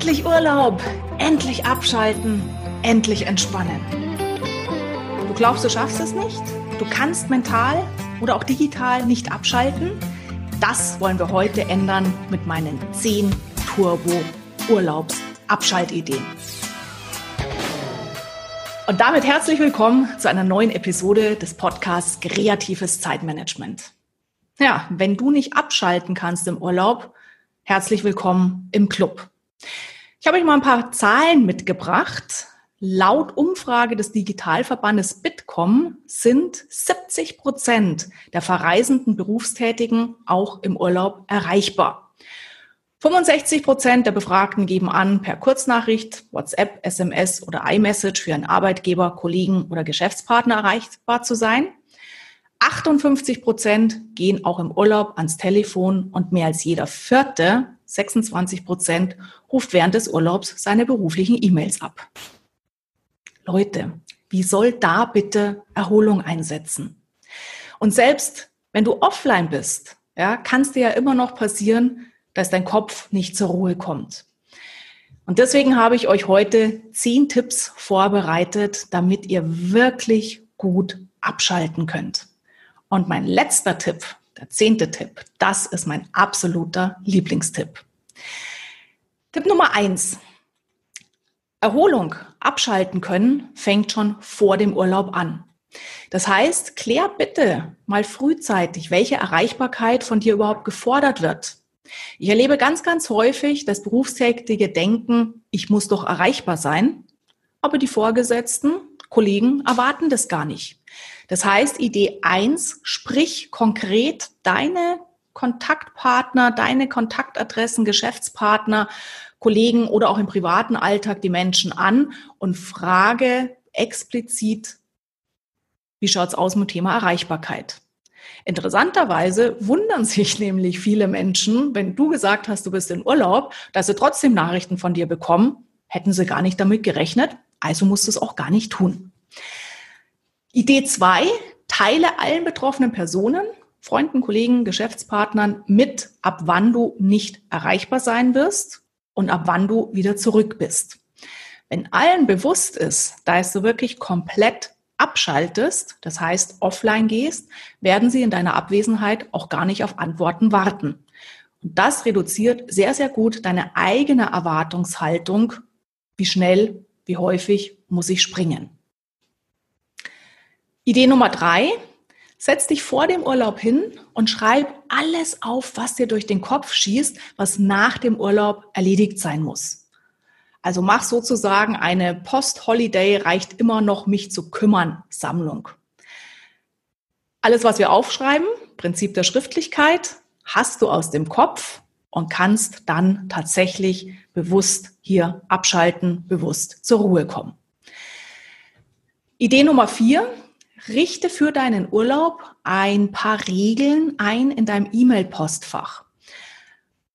Endlich Urlaub, endlich abschalten, endlich entspannen. Du glaubst, du schaffst es nicht? Du kannst mental oder auch digital nicht abschalten? Das wollen wir heute ändern mit meinen 10 Turbo Urlaubs Abschaltideen. Und damit herzlich willkommen zu einer neuen Episode des Podcasts Kreatives Zeitmanagement. Ja, wenn du nicht abschalten kannst im Urlaub, herzlich willkommen im Club. Ich habe euch mal ein paar Zahlen mitgebracht. Laut Umfrage des Digitalverbandes Bitkom sind 70 Prozent der verreisenden Berufstätigen auch im Urlaub erreichbar. 65 Prozent der Befragten geben an, per Kurznachricht, WhatsApp, SMS oder iMessage für einen Arbeitgeber, Kollegen oder Geschäftspartner erreichbar zu sein. 58 Prozent gehen auch im Urlaub ans Telefon und mehr als jeder vierte 26 Prozent ruft während des Urlaubs seine beruflichen E-Mails ab. Leute, wie soll da bitte Erholung einsetzen? Und selbst wenn du offline bist, ja, kann es dir ja immer noch passieren, dass dein Kopf nicht zur Ruhe kommt. Und deswegen habe ich euch heute zehn Tipps vorbereitet, damit ihr wirklich gut abschalten könnt. Und mein letzter Tipp der zehnte Tipp. Das ist mein absoluter Lieblingstipp. Tipp Nummer eins. Erholung, abschalten können, fängt schon vor dem Urlaub an. Das heißt, klär bitte mal frühzeitig, welche Erreichbarkeit von dir überhaupt gefordert wird. Ich erlebe ganz, ganz häufig das berufstätige Denken, ich muss doch erreichbar sein, aber die Vorgesetzten, Kollegen erwarten das gar nicht. Das heißt, Idee eins: sprich konkret deine Kontaktpartner, deine Kontaktadressen, Geschäftspartner, Kollegen oder auch im privaten Alltag die Menschen an und frage explizit, wie schaut's aus mit Thema Erreichbarkeit? Interessanterweise wundern sich nämlich viele Menschen, wenn du gesagt hast, du bist in Urlaub, dass sie trotzdem Nachrichten von dir bekommen, hätten sie gar nicht damit gerechnet, also musst du es auch gar nicht tun. Idee zwei, teile allen betroffenen Personen, Freunden, Kollegen, Geschäftspartnern mit, ab wann du nicht erreichbar sein wirst und ab wann du wieder zurück bist. Wenn allen bewusst ist, da du wirklich komplett abschaltest, das heißt offline gehst, werden sie in deiner Abwesenheit auch gar nicht auf Antworten warten. Und das reduziert sehr, sehr gut deine eigene Erwartungshaltung, wie schnell, wie häufig muss ich springen. Idee Nummer drei. Setz dich vor dem Urlaub hin und schreib alles auf, was dir durch den Kopf schießt, was nach dem Urlaub erledigt sein muss. Also mach sozusagen eine Post-Holiday reicht immer noch mich zu kümmern Sammlung. Alles, was wir aufschreiben, Prinzip der Schriftlichkeit, hast du aus dem Kopf und kannst dann tatsächlich bewusst hier abschalten, bewusst zur Ruhe kommen. Idee Nummer vier, Richte für deinen Urlaub ein paar Regeln ein in deinem E-Mail-Postfach.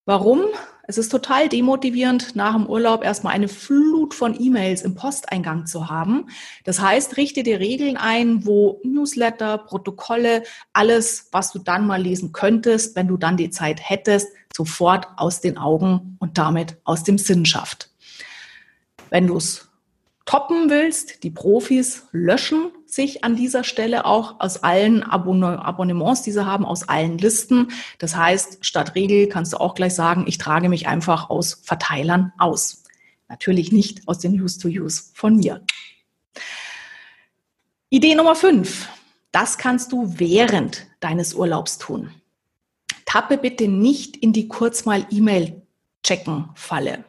Warum? Es ist total demotivierend, nach dem Urlaub erstmal eine Flut von E-Mails im Posteingang zu haben. Das heißt, richte dir Regeln ein, wo Newsletter, Protokolle, alles, was du dann mal lesen könntest, wenn du dann die Zeit hättest, sofort aus den Augen und damit aus dem Sinn schafft. Wenn du es toppen willst, die Profis löschen sich an dieser Stelle auch aus allen Abonnements, die sie haben, aus allen Listen. Das heißt, statt Regel kannst du auch gleich sagen, ich trage mich einfach aus Verteilern aus. Natürlich nicht aus den Use-to-Use von mir. Idee Nummer fünf. Das kannst du während deines Urlaubs tun. Tappe bitte nicht in die kurz mal E-Mail checken Falle.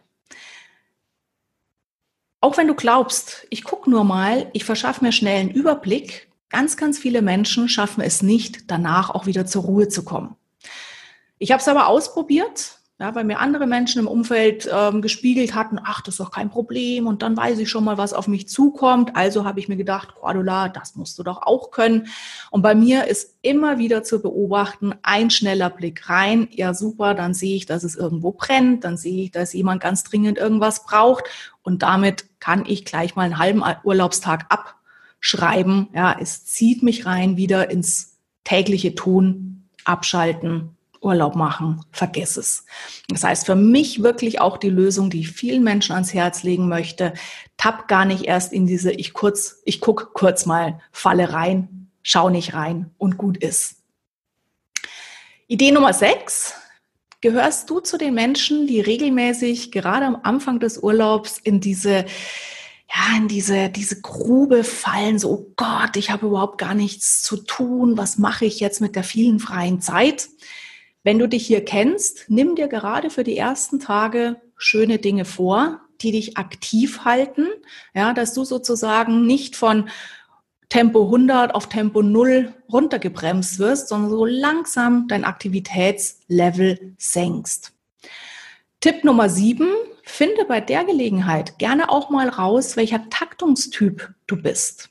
Auch wenn du glaubst, ich gucke nur mal, ich verschaffe mir schnell einen Überblick, ganz, ganz viele Menschen schaffen es nicht, danach auch wieder zur Ruhe zu kommen. Ich habe es aber ausprobiert, ja, weil mir andere Menschen im Umfeld ähm, gespiegelt hatten, ach, das ist doch kein Problem und dann weiß ich schon mal, was auf mich zukommt. Also habe ich mir gedacht, Cordula, das musst du doch auch können. Und bei mir ist immer wieder zu beobachten, ein schneller Blick rein, ja super, dann sehe ich, dass es irgendwo brennt, dann sehe ich, dass jemand ganz dringend irgendwas braucht und damit kann ich gleich mal einen halben Urlaubstag abschreiben. Ja, es zieht mich rein wieder ins tägliche Tun, abschalten Urlaub machen, vergiss es. Das heißt für mich wirklich auch die Lösung, die ich vielen Menschen ans Herz legen möchte. Tapp gar nicht erst in diese ich kurz, ich guck kurz mal Falle rein, schau nicht rein und gut ist. Idee Nummer sechs. Gehörst du zu den Menschen, die regelmäßig gerade am Anfang des Urlaubs in diese ja, in diese, diese Grube fallen, so, oh Gott, ich habe überhaupt gar nichts zu tun, was mache ich jetzt mit der vielen freien Zeit? Wenn du dich hier kennst, nimm dir gerade für die ersten Tage schöne Dinge vor, die dich aktiv halten, ja, dass du sozusagen nicht von Tempo 100 auf Tempo 0 runtergebremst wirst, sondern so langsam dein Aktivitätslevel senkst. Tipp Nummer 7, finde bei der Gelegenheit gerne auch mal raus, welcher Taktungstyp du bist.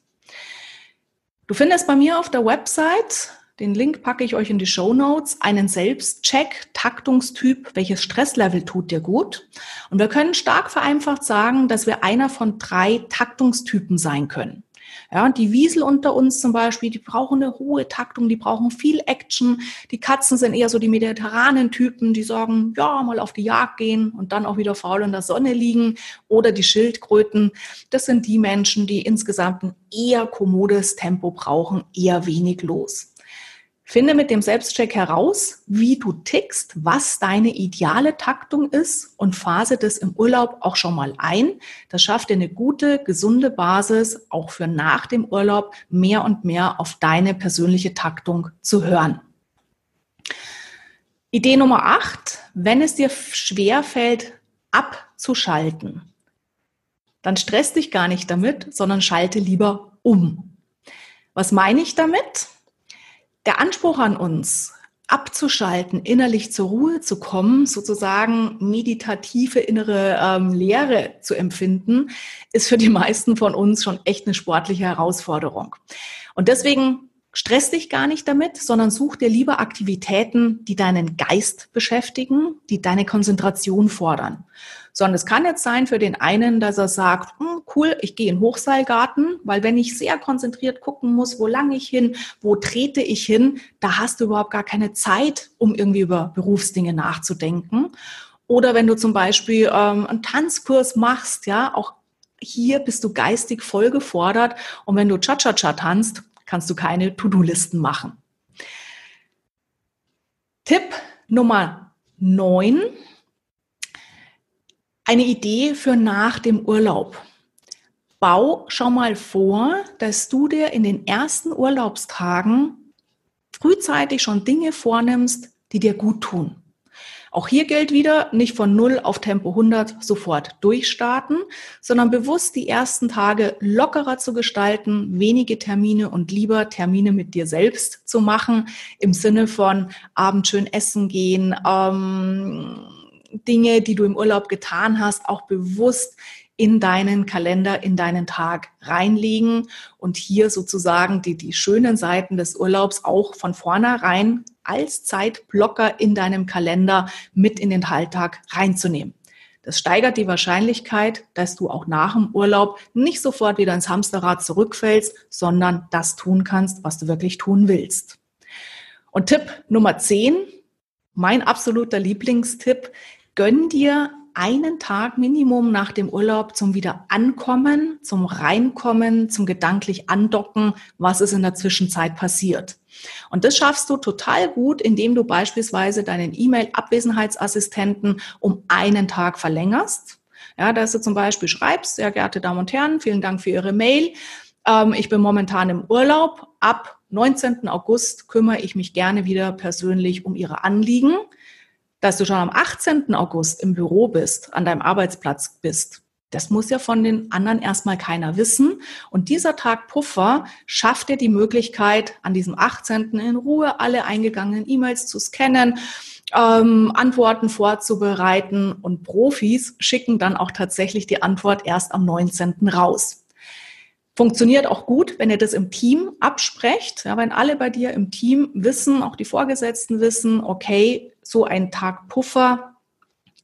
Du findest bei mir auf der Website den Link packe ich euch in die Show Notes. Einen Selbstcheck, Taktungstyp, welches Stresslevel tut dir gut? Und wir können stark vereinfacht sagen, dass wir einer von drei Taktungstypen sein können. Ja, die Wiesel unter uns zum Beispiel, die brauchen eine hohe Taktung, die brauchen viel Action. Die Katzen sind eher so die mediterranen Typen, die sagen, ja, mal auf die Jagd gehen und dann auch wieder faul in der Sonne liegen. Oder die Schildkröten, das sind die Menschen, die insgesamt ein eher kommodes Tempo brauchen, eher wenig los. Finde mit dem Selbstcheck heraus, wie du tickst, was deine ideale Taktung ist und phase das im Urlaub auch schon mal ein. Das schafft dir eine gute, gesunde Basis, auch für nach dem Urlaub mehr und mehr auf deine persönliche Taktung zu hören. Idee Nummer acht, wenn es dir schwer fällt, abzuschalten, dann stress dich gar nicht damit, sondern schalte lieber um. Was meine ich damit? Der Anspruch an uns, abzuschalten, innerlich zur Ruhe zu kommen, sozusagen meditative innere ähm, Lehre zu empfinden, ist für die meisten von uns schon echt eine sportliche Herausforderung. Und deswegen stress dich gar nicht damit, sondern such dir lieber Aktivitäten, die deinen Geist beschäftigen, die deine Konzentration fordern sondern es kann jetzt sein für den einen, dass er sagt, hm, cool, ich gehe in Hochseilgarten, weil wenn ich sehr konzentriert gucken muss, wo lang ich hin, wo trete ich hin, da hast du überhaupt gar keine Zeit, um irgendwie über Berufsdinge nachzudenken. Oder wenn du zum Beispiel ähm, einen Tanzkurs machst, ja, auch hier bist du geistig voll gefordert. Und wenn du Cha-Cha-Cha tanzt, kannst du keine To-Do-Listen machen. Tipp Nummer neun eine Idee für nach dem Urlaub. Bau schon mal vor, dass du dir in den ersten Urlaubstagen frühzeitig schon Dinge vornimmst, die dir gut tun. Auch hier gilt wieder, nicht von 0 auf Tempo 100 sofort durchstarten, sondern bewusst die ersten Tage lockerer zu gestalten, wenige Termine und lieber Termine mit dir selbst zu machen, im Sinne von Abend schön essen gehen, ähm, Dinge, die du im Urlaub getan hast, auch bewusst in deinen Kalender, in deinen Tag reinlegen und hier sozusagen die, die schönen Seiten des Urlaubs auch von vornherein als Zeitblocker in deinem Kalender mit in den Alltag reinzunehmen. Das steigert die Wahrscheinlichkeit, dass du auch nach dem Urlaub nicht sofort wieder ins Hamsterrad zurückfällst, sondern das tun kannst, was du wirklich tun willst. Und Tipp Nummer 10, mein absoluter Lieblingstipp, gönn dir einen Tag Minimum nach dem Urlaub zum Wiederankommen, zum Reinkommen, zum gedanklich Andocken, was ist in der Zwischenzeit passiert. Und das schaffst du total gut, indem du beispielsweise deinen E-Mail-Abwesenheitsassistenten um einen Tag verlängerst. Ja, dass du zum Beispiel schreibst, sehr geehrte Damen und Herren, vielen Dank für Ihre Mail. Ähm, ich bin momentan im Urlaub. Ab 19. August kümmere ich mich gerne wieder persönlich um Ihre Anliegen dass du schon am 18. August im Büro bist, an deinem Arbeitsplatz bist, das muss ja von den anderen erstmal keiner wissen. Und dieser Tag Puffer schafft dir die Möglichkeit, an diesem 18. in Ruhe alle eingegangenen E-Mails zu scannen, ähm, Antworten vorzubereiten und Profis schicken dann auch tatsächlich die Antwort erst am 19. raus. Funktioniert auch gut, wenn ihr das im Team absprecht, ja, wenn alle bei dir im Team wissen, auch die Vorgesetzten wissen, okay, so ein Tag Puffer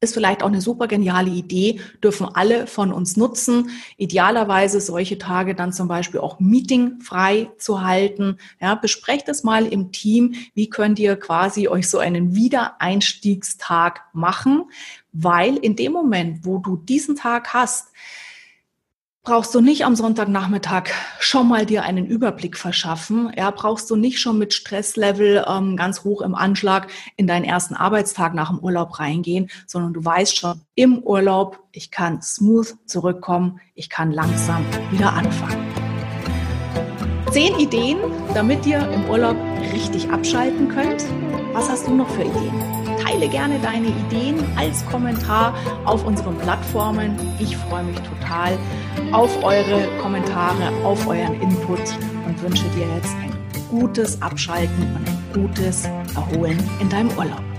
ist vielleicht auch eine super geniale Idee, dürfen alle von uns nutzen. Idealerweise solche Tage dann zum Beispiel auch meetingfrei zu halten. Ja, besprecht es mal im Team. Wie könnt ihr quasi euch so einen Wiedereinstiegstag machen? Weil in dem Moment, wo du diesen Tag hast, brauchst du nicht am Sonntagnachmittag schon mal dir einen Überblick verschaffen. Ja, brauchst du nicht schon mit Stresslevel ähm, ganz hoch im Anschlag in deinen ersten Arbeitstag nach dem Urlaub reingehen, sondern du weißt schon im Urlaub, ich kann smooth zurückkommen, ich kann langsam wieder anfangen. Zehn Ideen, damit ihr im Urlaub richtig abschalten könnt. Was hast du noch für Ideen? Teile gerne deine Ideen als Kommentar auf unseren Plattformen. Ich freue mich total auf eure Kommentare, auf euren Input und wünsche dir jetzt ein gutes Abschalten und ein gutes Erholen in deinem Urlaub.